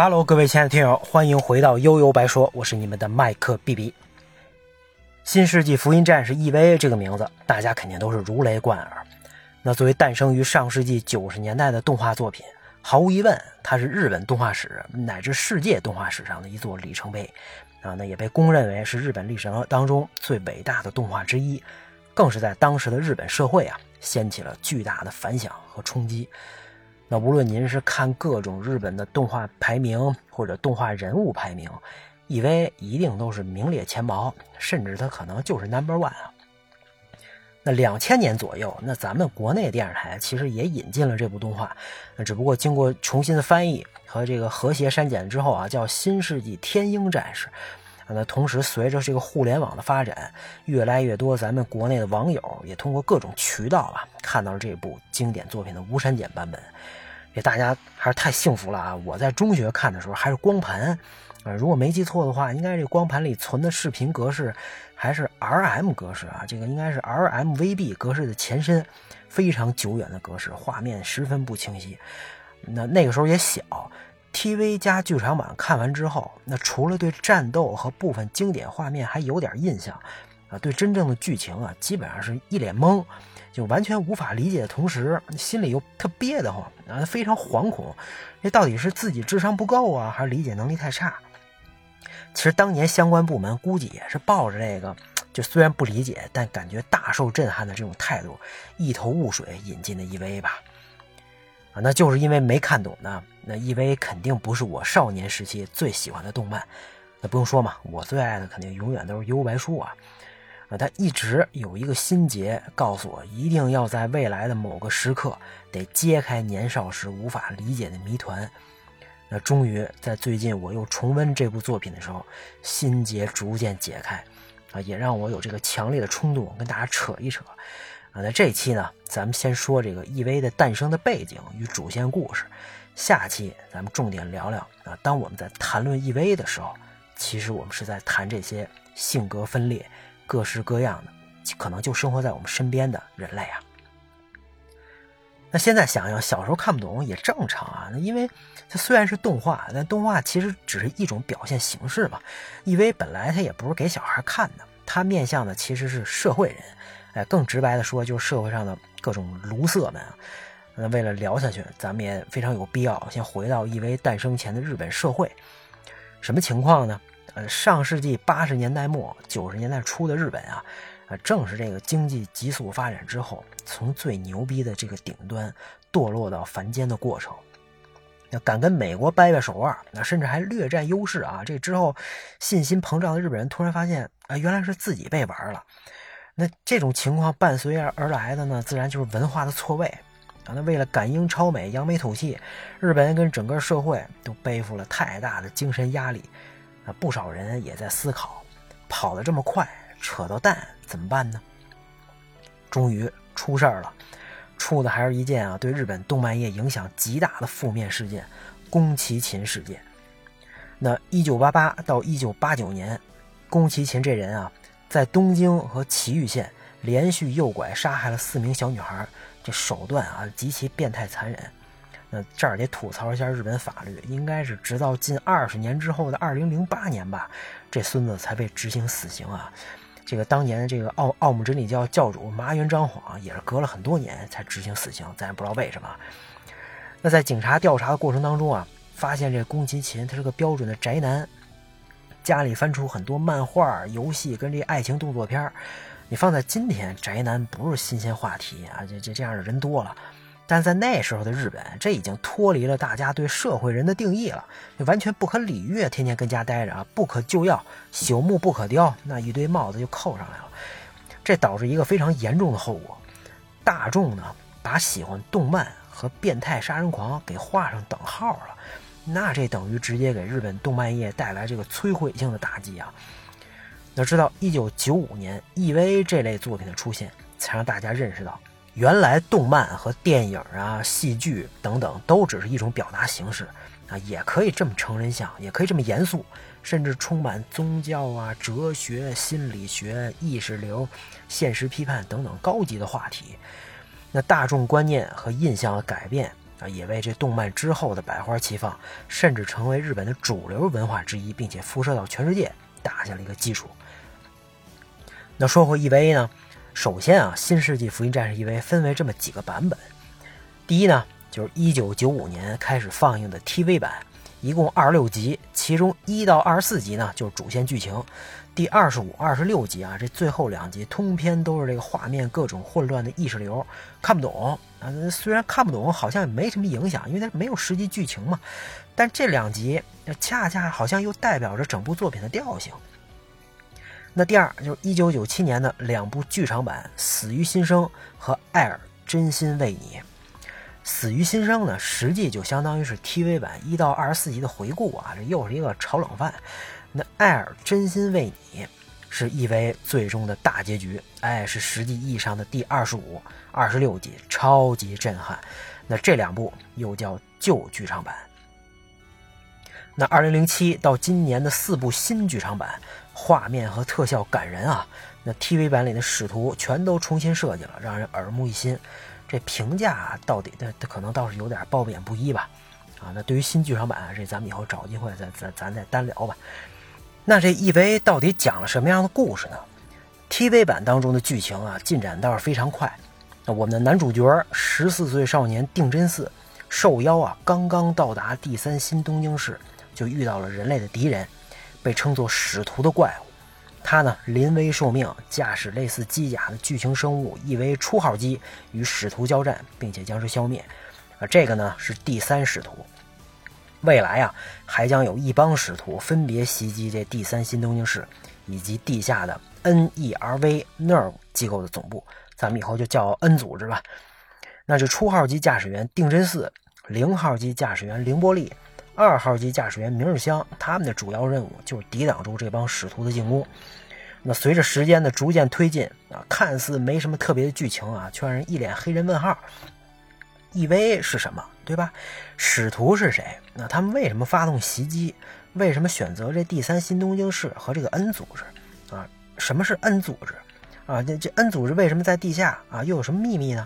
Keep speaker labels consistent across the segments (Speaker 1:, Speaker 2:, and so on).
Speaker 1: 哈喽各位亲爱的听友，欢迎回到悠悠白说，我是你们的麦克 B B。新世纪福音战士 EVA 这个名字，大家肯定都是如雷贯耳。那作为诞生于上世纪九十年代的动画作品，毫无疑问，它是日本动画史乃至世界动画史上的一座里程碑啊！那也被公认为是日本历史当中最伟大的动画之一，更是在当时的日本社会啊，掀起了巨大的反响和冲击。那无论您是看各种日本的动画排名，或者动画人物排名，EVA 一定都是名列前茅，甚至它可能就是 Number One 啊。那两千年左右，那咱们国内电视台其实也引进了这部动画，只不过经过重新的翻译和这个和谐删减之后啊，叫《新世纪天鹰战士》。那同时，随着这个互联网的发展，越来越多咱们国内的网友也通过各种渠道啊，看到了这部经典作品的无删减版本。这大家还是太幸福了啊！我在中学看的时候还是光盘，啊，如果没记错的话，应该这光盘里存的视频格式还是 RM 格式啊，这个应该是 RMVB 格式的前身，非常久远的格式，画面十分不清晰。那那个时候也小，TV 加剧场版看完之后，那除了对战斗和部分经典画面还有点印象，啊，对真正的剧情啊，基本上是一脸懵。就完全无法理解的同时，心里又特憋得慌啊，非常惶恐。这到底是自己智商不够啊，还是理解能力太差？其实当年相关部门估计也是抱着这个，就虽然不理解，但感觉大受震撼的这种态度，一头雾水引进的 EVA 吧。啊，那就是因为没看懂呢。那 EVA 肯定不是我少年时期最喜欢的动漫。那不用说嘛，我最爱的肯定永远都是《幽白书》啊。啊，他一直有一个心结，告诉我一定要在未来的某个时刻得揭开年少时无法理解的谜团。那终于在最近我又重温这部作品的时候，心结逐渐解开，啊，也让我有这个强烈的冲动跟大家扯一扯。啊，那这一期呢，咱们先说这个 EV 的诞生的背景与主线故事，下期咱们重点聊聊啊，当我们在谈论 EV 的时候，其实我们是在谈这些性格分裂。各式各样的，可能就生活在我们身边的人类啊。那现在想想，小时候看不懂也正常啊。那因为它虽然是动画，但动画其实只是一种表现形式嘛。因为本来它也不是给小孩看的，它面向的其实是社会人。哎，更直白的说，就是社会上的各种卢瑟们啊。那为了聊下去，咱们也非常有必要先回到 EV 诞生前的日本社会，什么情况呢？呃，上世纪八十年代末九十年代初的日本啊，啊，正是这个经济急速发展之后，从最牛逼的这个顶端堕落到凡间的过程。那敢跟美国掰掰手腕，那甚至还略占优势啊！这之后，信心膨胀的日本人突然发现，啊，原来是自己被玩了。那这种情况伴随而而来的呢，自然就是文化的错位啊。那为了赶英超美、扬眉吐气，日本人跟整个社会都背负了太大的精神压力。啊不少人也在思考，跑得这么快，扯到蛋怎么办呢？终于出事儿了，出的还是一件啊对日本动漫业影响极大的负面事件——宫崎勤事件。那一九八八到一九八九年，宫崎勤这人啊，在东京和埼玉县连续诱拐杀害了四名小女孩，这手段啊极其变态残忍。那这儿得吐槽一下日本法律，应该是直到近二十年之后的二零零八年吧，这孙子才被执行死刑啊。这个当年这个奥奥姆真理教教主麻原彰晃也是隔了很多年才执行死刑，咱也不知道为什么。那在警察调查的过程当中啊，发现这宫崎勤他是个标准的宅男，家里翻出很多漫画、游戏跟这爱情动作片你放在今天，宅男不是新鲜话题啊，这这这样的人多了。但在那时候的日本，这已经脱离了大家对社会人的定义了，就完全不可理喻，天天跟家待着啊，不可救药，朽木不可雕，那一堆帽子就扣上来了。这导致一个非常严重的后果，大众呢把喜欢动漫和变态杀人狂给画上等号了，那这等于直接给日本动漫业带来这个摧毁性的打击啊！要知道，一九九五年 EVA 这类作品的出现，才让大家认识到。原来动漫和电影啊、戏剧等等都只是一种表达形式啊，也可以这么成人向，也可以这么严肃，甚至充满宗教啊、哲学、心理学、意识流、现实批判等等高级的话题。那大众观念和印象的改变啊，也为这动漫之后的百花齐放，甚至成为日本的主流文化之一，并且辐射到全世界打下了一个基础。那说回 EVA 呢，首先啊，《新世纪福音战士》EVA 分为这么几个版本。第一呢，就是一九九五年开始放映的 TV 版，一共二十六集，其中一到二十四集呢就是主线剧情，第二十五、二十六集啊，这最后两集通篇都是这个画面各种混乱的意识流，看不懂啊。虽然看不懂，好像也没什么影响，因为它没有实际剧情嘛。但这两集恰恰好像又代表着整部作品的调性。那第二就是一九九七年的两部剧场版《死于新生》和《艾尔真心为你》。《死于新生》呢，实际就相当于是 TV 版一到二十四集的回顾啊，这又是一个炒冷饭。那《艾尔真心为你》是 EV 最终的大结局，哎，是实际意义上的第二十五、二十六集，超级震撼。那这两部又叫旧剧场版。那二零零七到今年的四部新剧场版。画面和特效感人啊！那 TV 版里的使徒全都重新设计了，让人耳目一新。这评价到底那可能倒是有点褒贬不一吧？啊，那对于新剧场版，这咱们以后找机会再咱咱再单聊吧。那这 EV 到底讲了什么样的故事呢？TV 版当中的剧情啊，进展倒是非常快。那我们的男主角十四岁少年定真寺受邀啊，刚刚到达第三新东京市，就遇到了人类的敌人。被称作使徒的怪物，他呢临危受命，驾驶类似机甲的巨型生物 EV 初号机与使徒交战，并且将之消灭。啊，这个呢是第三使徒。未来啊，还将有一帮使徒分别袭击这第三新东京市以及地下的 NERV Nerve 机构的总部，咱们以后就叫 N 组织吧。那这初号机驾驶员定真寺，零号机驾驶员凌波丽。二号机驾驶员明日香，他们的主要任务就是抵挡住这帮使徒的进攻。那随着时间的逐渐推进啊，看似没什么特别的剧情啊，却让人一脸黑人问号。EVA 是什么，对吧？使徒是谁？那他们为什么发动袭击？为什么选择这第三新东京市和这个 N 组织？啊，什么是 N 组织？啊，这这 N 组织为什么在地下？啊，又有什么秘密呢？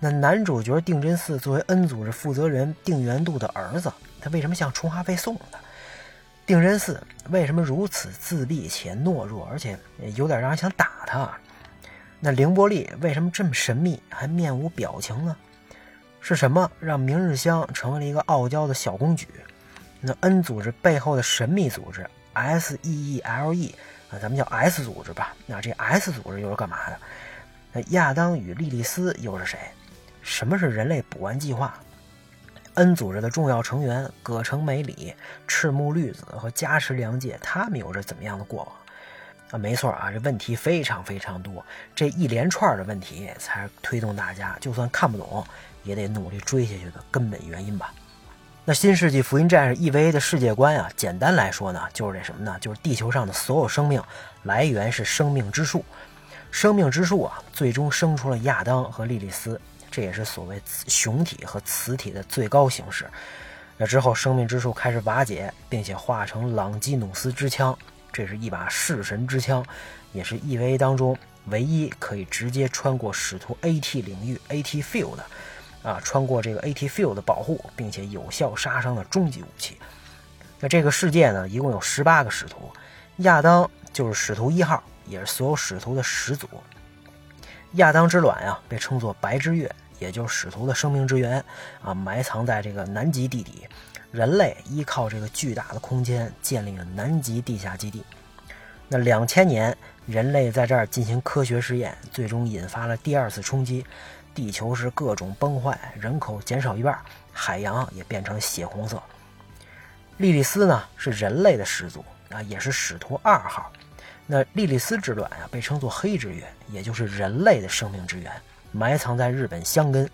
Speaker 1: 那男主角定真寺作为 N 组织负责人定元度的儿子。他为什么向充话费送的？定真寺为什么如此自闭且懦弱，而且有点让人想打他？那凌波丽为什么这么神秘，还面无表情呢？是什么让明日香成为了一个傲娇的小公举？那 N 组织背后的神秘组织 S E E L E 啊，咱们叫 S 组织吧。那这 S 组织又是干嘛的？那亚当与莉莉丝又是谁？什么是人类补完计划？N 组织的重要成员葛城美里、赤木绿子和加持良介，他们有着怎么样的过往？啊，没错啊，这问题非常非常多，这一连串的问题才推动大家就算看不懂也得努力追下去的根本原因吧。那新世纪福音战士 EVA 的世界观啊，简单来说呢，就是这什么呢？就是地球上的所有生命来源是生命之树，生命之树啊，最终生出了亚当和莉莉丝。这也是所谓雄体和雌体的最高形式。那之后，生命之树开始瓦解，并且化成朗基努斯之枪。这是一把弑神之枪，也是 EVA 当中唯一可以直接穿过使徒 AT 领域 AT Field 的啊，穿过这个 AT Field 的保护，并且有效杀伤的终极武器。那这个世界呢，一共有十八个使徒，亚当就是使徒一号，也是所有使徒的始祖。亚当之卵呀，被称作白之月。也就是使徒的生命之源啊，埋藏在这个南极地底。人类依靠这个巨大的空间建立了南极地下基地。那两千年，人类在这儿进行科学实验，最终引发了第二次冲击，地球是各种崩坏，人口减少一半，海洋也变成血红色。莉莉丝呢，是人类的始祖啊，也是使徒二号。那莉莉丝之卵啊，被称作黑之月，也就是人类的生命之源。埋藏在日本箱根，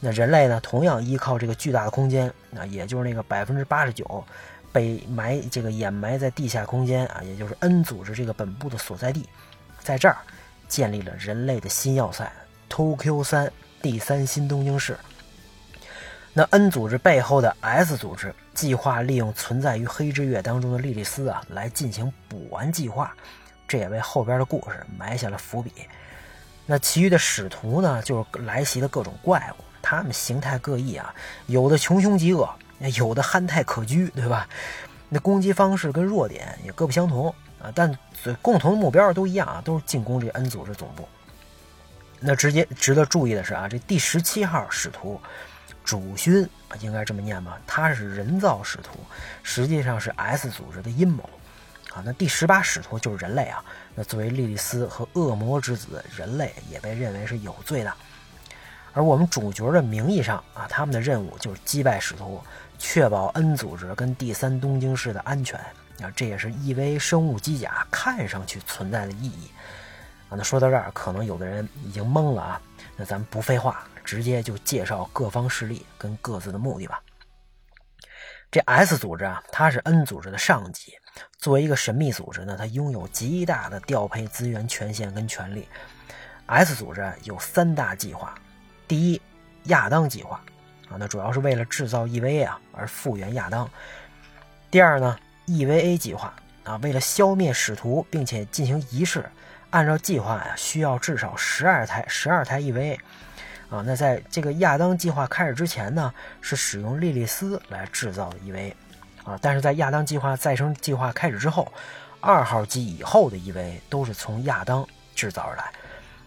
Speaker 1: 那人类呢？同样依靠这个巨大的空间，啊，也就是那个百分之八十九被埋这个掩埋在地下空间啊，也就是 N 组织这个本部的所在地，在这儿建立了人类的新要塞 Tokyo 三第三新东京市。那 N 组织背后的 S 组织计划利用存在于黑之月当中的莉莉丝啊，来进行补完计划，这也为后边的故事埋下了伏笔。那其余的使徒呢，就是来袭的各种怪物，他们形态各异啊，有的穷凶极恶，有的憨态可掬，对吧？那攻击方式跟弱点也各不相同啊，但共同的目标都一样啊，都是进攻这 N 组织总部。那直接值得注意的是啊，这第十七号使徒主勋，应该这么念吧？他是人造使徒，实际上是 S 组织的阴谋啊。那第十八使徒就是人类啊。那作为莉莉丝和恶魔之子，人类也被认为是有罪的。而我们主角的名义上啊，他们的任务就是击败使徒。确保 N 组织跟第三东京市的安全啊，这也是 E.V. 生物机甲看上去存在的意义啊。那说到这儿，可能有的人已经懵了啊。那咱们不废话，直接就介绍各方势力跟各自的目的吧。这 S 组织啊，它是 N 组织的上级，作为一个神秘组织呢，它拥有极大的调配资源权限跟权力。S 组织有三大计划，第一，亚当计划。啊，那主要是为了制造 EVA 啊而复原亚当。第二呢，EVA 计划啊，为了消灭使徒并且进行仪式，按照计划呀，需要至少十二台十二台 E V，。啊，那在这个亚当计划开始之前呢，是使用莉莉丝来制造的 E V，。啊，但是在亚当计划再生计划开始之后，二号机以后的 E V 都是从亚当制造而来。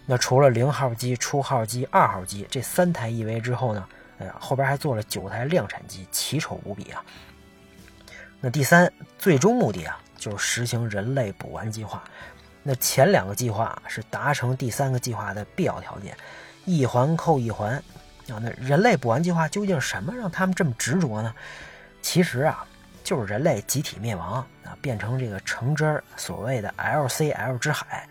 Speaker 1: 那除了零号机、初号机、二号机这三台 E V 之后呢？哎呀，后边还做了九台量产机，奇丑无比啊！那第三，最终目的啊，就是实行人类补完计划。那前两个计划是达成第三个计划的必要条件，一环扣一环啊。那人类补完计划究竟什么让他们这么执着呢？其实啊，就是人类集体灭亡啊，变成这个橙汁儿，所谓的 LCL 之海。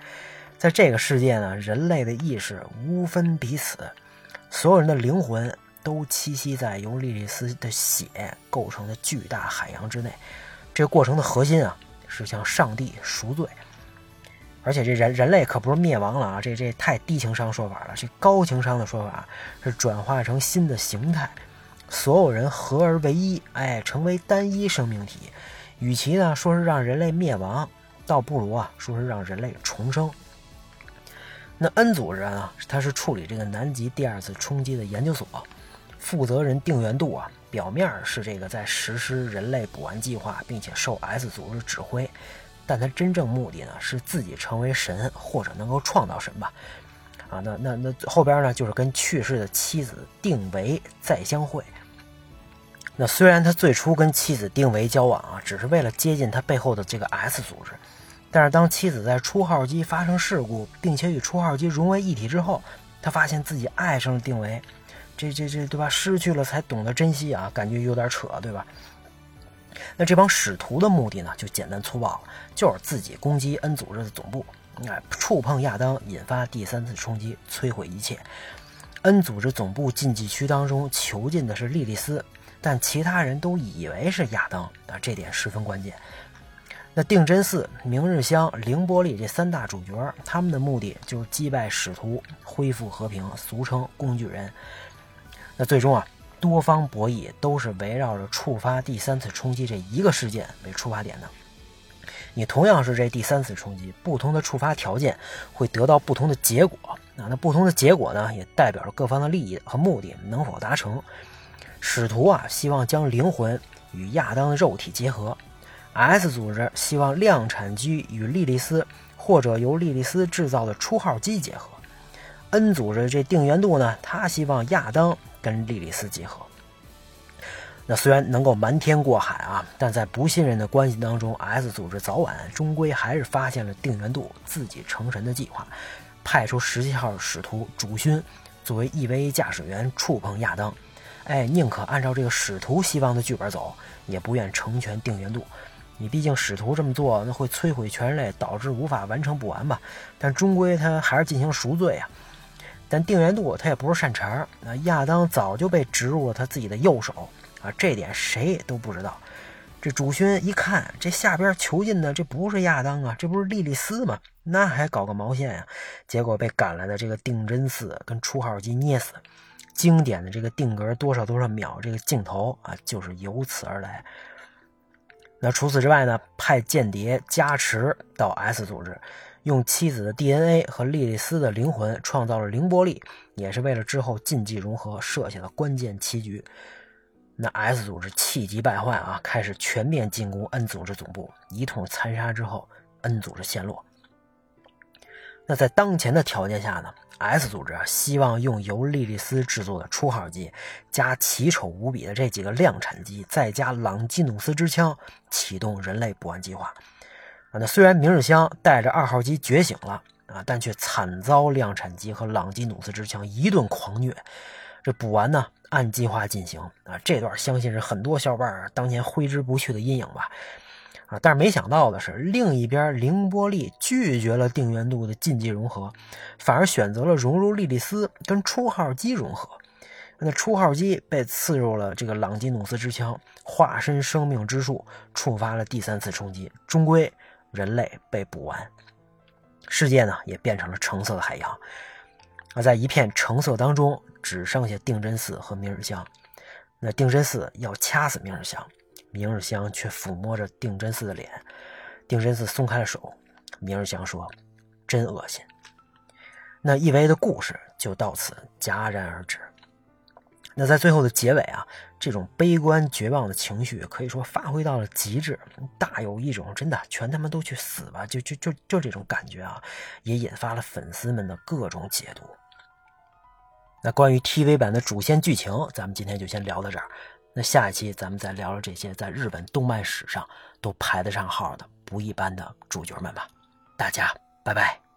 Speaker 1: 在这个世界呢，人类的意识无分彼此，所有人的灵魂。都栖息在由莉莉丝的血构成的巨大海洋之内。这个过程的核心啊，是向上帝赎罪。而且这人人类可不是灭亡了啊，这这太低情商说法了。这高情商的说法是转化成新的形态，所有人合而为一，哎，成为单一生命体。与其呢说是让人类灭亡，倒不如啊说是让人类重生。那 N 组织啊，它是处理这个南极第二次冲击的研究所。负责人定元度啊，表面是这个在实施人类补完计划，并且受 S 组织指挥，但他真正目的呢是自己成为神，或者能够创造神吧。啊，那那那后边呢就是跟去世的妻子定为再相会。那虽然他最初跟妻子定为交往啊，只是为了接近他背后的这个 S 组织，但是当妻子在初号机发生事故，并且与初号机融为一体之后，他发现自己爱上了定为。这这这对吧？失去了才懂得珍惜啊，感觉有点扯，对吧？那这帮使徒的目的呢，就简单粗暴了，就是自己攻击 N 组织的总部，哎，触碰亚当，引发第三次冲击，摧毁一切。N 组织总部禁忌区当中囚禁的是莉莉丝，但其他人都以为是亚当啊，这点十分关键。那定真寺、明日香、凌波丽这三大主角，他们的目的就是击败使徒，恢复和平，俗称工具人。那最终啊，多方博弈都是围绕着触发第三次冲击这一个事件为出发点的。你同样是这第三次冲击，不同的触发条件会得到不同的结果啊。那不同的结果呢，也代表着各方的利益和目的能否达成。使徒啊，希望将灵魂与亚当的肉体结合；S 组织希望量产机与莉莉丝或者由莉莉丝制造的初号机结合；N 组织这定元度呢，他希望亚当。跟莉莉丝结合，那虽然能够瞒天过海啊，但在不信任的关系当中，S 组织早晚终归还是发现了定元度自己成神的计划，派出十七号使徒主勋作为 EVA 驾驶员触碰亚当，哎，宁可按照这个使徒希望的剧本走，也不愿成全定元度。你毕竟使徒这么做，那会摧毁全人类，导致无法完成补完吧？但终归他还是进行赎罪啊。但定元度他也不是善茬那亚当早就被植入了他自己的右手啊，这点谁都不知道。这主勋一看，这下边囚禁的这不是亚当啊，这不是莉莉丝吗？那还搞个毛线呀？结果被赶来的这个定真寺跟初号机捏死。经典的这个定格多少多少秒这个镜头啊，就是由此而来。那除此之外呢，派间谍加持到 S 组织。用妻子的 DNA 和莉莉丝的灵魂创造了凌波丽，也是为了之后禁忌融合设下的关键棋局。那 S 组织气急败坏啊，开始全面进攻 N 组织总部，一通残杀之后，N 组织陷落。那在当前的条件下呢，S 组织啊希望用由莉莉丝制作的初号机，加奇丑无比的这几个量产机，再加朗基努斯之枪，启动人类补完计划。啊，那虽然明日香带着二号机觉醒了啊，但却惨遭量产机和朗基努斯之枪一顿狂虐。这补完呢？按计划进行啊，这段相信是很多小伙伴当年挥之不去的阴影吧，啊，但是没想到的是，另一边凌波丽拒绝了定元度的禁忌融合，反而选择了融入莉莉丝跟初号机融合。那初号机被刺入了这个朗基努斯之枪，化身生命之树，触发了第三次冲击，终归人类被捕完，世界呢也变成了橙色的海洋。而在一片橙色当中。只剩下定真寺和明日香，那定真寺要掐死明日香，明日香却抚摸着定真寺的脸，定真寺松开了手，明日香说：“真恶心。”那 EVA 的故事就到此戛然而止。那在最后的结尾啊，这种悲观绝望的情绪可以说发挥到了极致，大有一种真的全他妈都去死吧，就就就就这种感觉啊，也引发了粉丝们的各种解读。那关于 TV 版的主线剧情，咱们今天就先聊到这儿。那下一期咱们再聊聊这些在日本动漫史上都排得上号的不一般的主角们吧。大家拜拜。